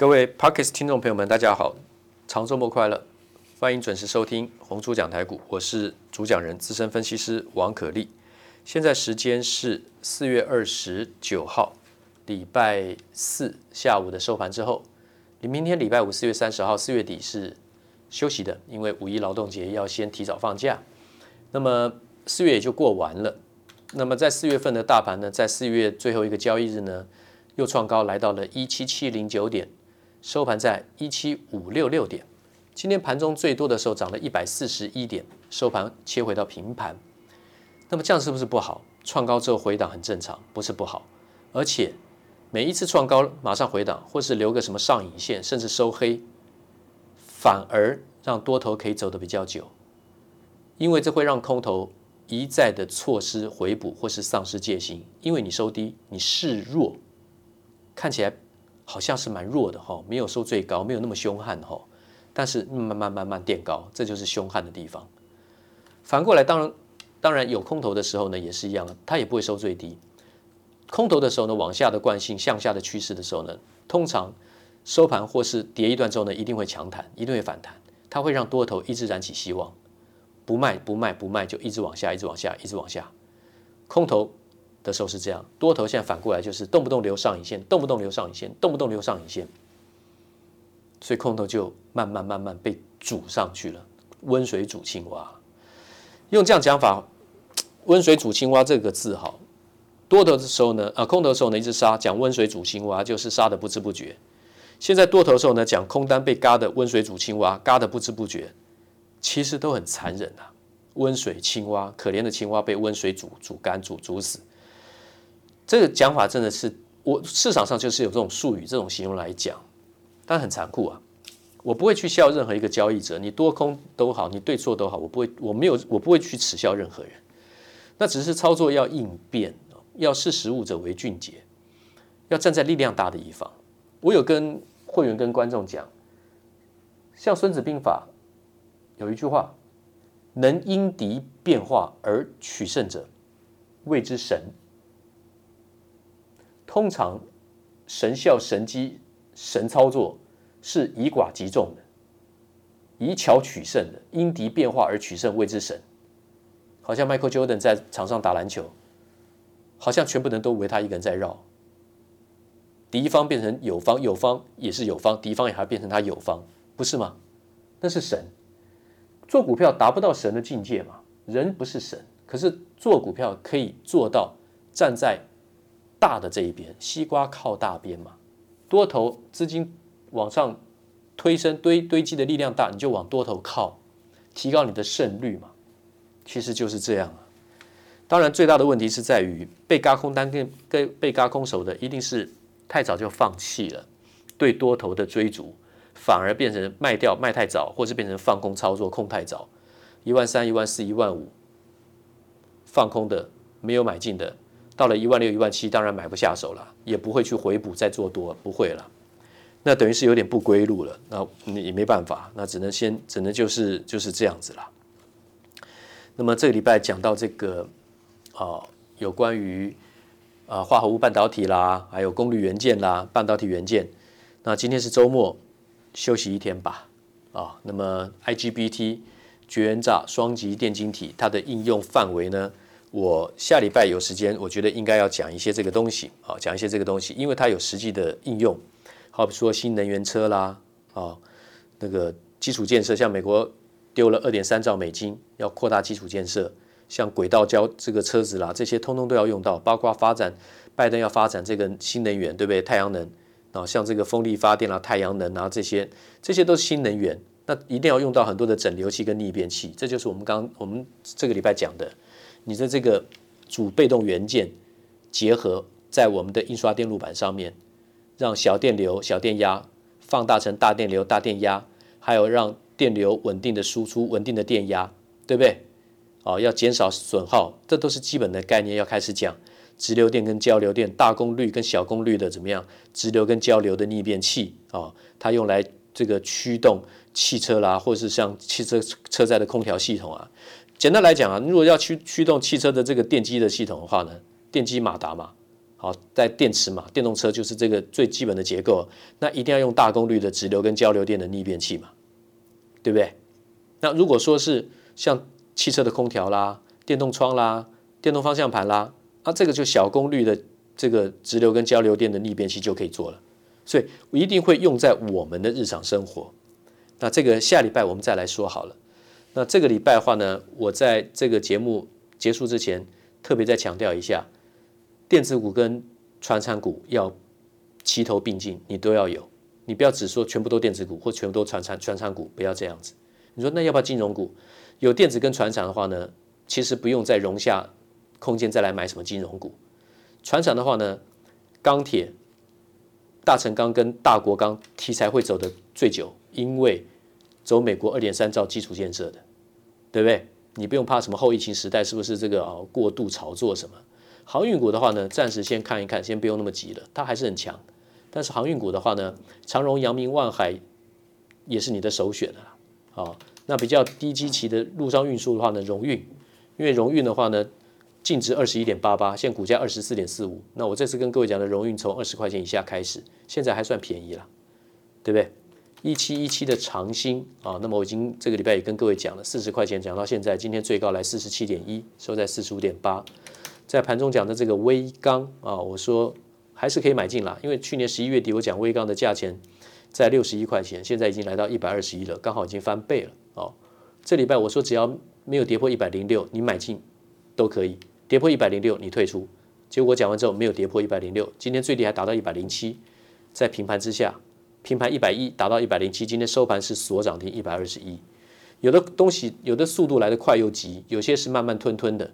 各位 Podcast 听众朋友们，大家好，长周末快乐！欢迎准时收听红猪讲台股，我是主讲人资深分析师王可立。现在时间是四月二十九号，礼拜四下午的收盘之后。你明天礼拜五四月三十号，四月底是休息的，因为五一劳动节要先提早放假。那么四月也就过完了。那么在四月份的大盘呢，在四月最后一个交易日呢，又创高来到了一七七零九点。收盘在一七五六六点，今天盘中最多的时候涨了一百四十一点，收盘切回到平盘。那么这样是不是不好？创高之后回档很正常，不是不好。而且每一次创高马上回档，或是留个什么上影线，甚至收黑，反而让多头可以走得比较久，因为这会让空头一再的错失回补或是丧失戒心，因为你收低，你示弱，看起来。好像是蛮弱的哈，没有收最高，没有那么凶悍哈，但是慢慢慢慢垫高，这就是凶悍的地方。反过来，当然当然有空头的时候呢，也是一样，它也不会收最低。空头的时候呢，往下的惯性，向下的趋势的时候呢，通常收盘或是跌一段之后呢，一定会强弹，一定会反弹，它会让多头一直燃起希望，不卖不卖不卖，就一直往下，一直往下，一直往下。空头。的时候是这样，多头现在反过来就是动不动留上影线，动不动留上影线，动不动留上影线，所以空头就慢慢慢慢被煮上去了，温水煮青蛙。用这样讲法，温水煮青蛙这个字哈，多头的时候呢，啊空头的时候呢一直杀，讲温水煮青蛙就是杀的不知不觉。现在多头时候呢，讲空单被嘎的温水煮青蛙，嘎的不知不觉，其实都很残忍啊。温水青蛙，可怜的青蛙被温水煮煮干煮煮死。这个讲法真的是我市场上就是有这种术语、这种形容来讲，但很残酷啊！我不会去笑任何一个交易者，你多空都好，你对错都好，我不会，我没有，我不会去耻笑任何人。那只是操作要应变，要识时务者为俊杰，要站在力量大的一方。我有跟会员、跟观众讲，像《孙子兵法》有一句话：“能因敌变化而取胜者，谓之神。”通常，神效、神机、神操作是以寡击众的，以巧取胜的，因敌变化而取胜，谓之神。好像 Michael Jordan 在场上打篮球，好像全部人都围他一个人在绕，敌方变成友方，友方也是友方，敌方也还变成他友方，不是吗？那是神。做股票达不到神的境界嘛？人不是神，可是做股票可以做到站在。大的这一边，西瓜靠大边嘛，多头资金往上推升堆堆积的力量大，你就往多头靠，提高你的胜率嘛，其实就是这样啊。当然，最大的问题是在于被嘎空单跟跟被嘎空手的，一定是太早就放弃了对多头的追逐，反而变成卖掉卖太早，或是变成放空操作空太早，一万三、一万四、一万五放空的，没有买进的。到了一万六、一万七，当然买不下手了，也不会去回补再做多，不会了。那等于是有点不归路了。那也没办法，那只能先，只能就是就是这样子了。那么这个礼拜讲到这个啊、有关于啊、化合物半导体啦，还有功率元件啦，半导体元件。那今天是周末，休息一天吧。啊，那么 IGBT 绝缘栅双极电晶体，它的应用范围呢？我下礼拜有时间，我觉得应该要讲一些这个东西，啊，讲一些这个东西，因为它有实际的应用，好比说新能源车啦，啊，那个基础建设，像美国丢了二点三兆美金要扩大基础建设，像轨道交这个车子啦，这些通通都要用到，包括发展拜登要发展这个新能源，对不对？太阳能啊，像这个风力发电啦、太阳能啊这些，这些都是新能源，那一定要用到很多的整流器跟逆变器，这就是我们刚我们这个礼拜讲的。你的这个主被动元件结合在我们的印刷电路板上面，让小电流、小电压放大成大电流、大电压，还有让电流稳定的输出、稳定的电压，对不对？哦，要减少损耗，这都是基本的概念。要开始讲直流电跟交流电，大功率跟小功率的怎么样？直流跟交流的逆变器啊、它用来这个驱动汽车啦，或者是像汽车车载的空调系统啊。简单来讲啊，如果要驱驱动汽车的这个电机的系统的话呢，电机马达嘛，好，在电池嘛，电动车就是这个最基本的结构，那一定要用大功率的直流跟交流电的逆变器嘛，对不对？那如果说是像汽车的空调啦、电动窗啦、电动方向盘啦，啊，这个就小功率的这个直流跟交流电的逆变器就可以做了，所以一定会用在我们的日常生活。那这个下礼拜我们再来说好了。那这个礼拜的话呢，我在这个节目结束之前，特别再强调一下。电子股跟传产股要齐头并进，你都要有，你不要只说全部都电子股或全部都传产传产股，不要这样子。你说那要不要金融股？有电子跟船厂的话呢，其实不用再容下空间再来买什么金融股。船厂的话呢，钢铁、大成钢跟大国钢题材会走得最久，因为走美国二点三兆基础建设的，对不对？你不用怕什么后疫情时代是不是这个啊过度炒作什么？航运股的话呢，暂时先看一看，先不用那么急了，它还是很强。但是航运股的话呢，长荣、阳明、万海也是你的首选啊。那比较低基期的陆上运输的话呢，荣运，因为荣运的话呢，净值二十一点八八，现股价二十四点四五。那我这次跟各位讲的荣运从二十块钱以下开始，现在还算便宜了，对不对？一七一七的长兴啊，那么我已经这个礼拜也跟各位讲了，四十块钱讲到现在，今天最高来四十七点一，收在四十五点八。在盘中讲的这个微钢啊，我说还是可以买进啦，因为去年十一月底我讲微钢的价钱在六十一块钱，现在已经来到一百二十一了，刚好已经翻倍了哦。这礼拜我说只要没有跌破一百零六，你买进都可以；跌破一百零六，你退出。结果讲完之后没有跌破一百零六，今天最低还达到一百零七，在平盘之下，平盘一百一达到一百零七，今天收盘是锁涨停一百二十一。有的东西有的速度来得快又急，有些是慢慢吞吞的。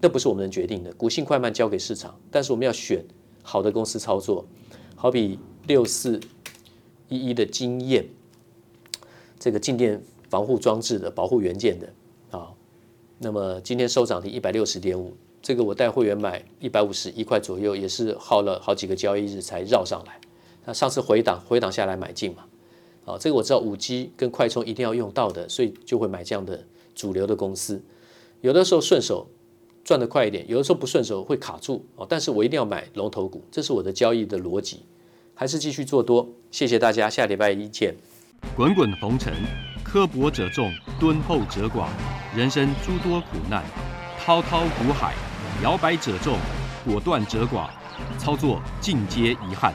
这不是我们能决定的，股性快慢交给市场。但是我们要选好的公司操作，好比六四一一的经验，这个静电防护装置的保护元件的啊。那么今天收涨停一百六十点五，这个我带会员买一百五十一块左右，也是耗了好几个交易日才绕上来。那上次回档回档下来买进嘛，啊，这个我知道五 G 跟快充一定要用到的，所以就会买这样的主流的公司。有的时候顺手。赚得快一点，有的时候不顺手会卡住哦，但是我一定要买龙头股，这是我的交易的逻辑，还是继续做多。谢谢大家，下礼拜一见。滚滚红尘，刻薄者众，敦厚者寡；人生诸多苦难，滔滔苦海，摇摆者众，果断者寡。操作尽皆遗憾。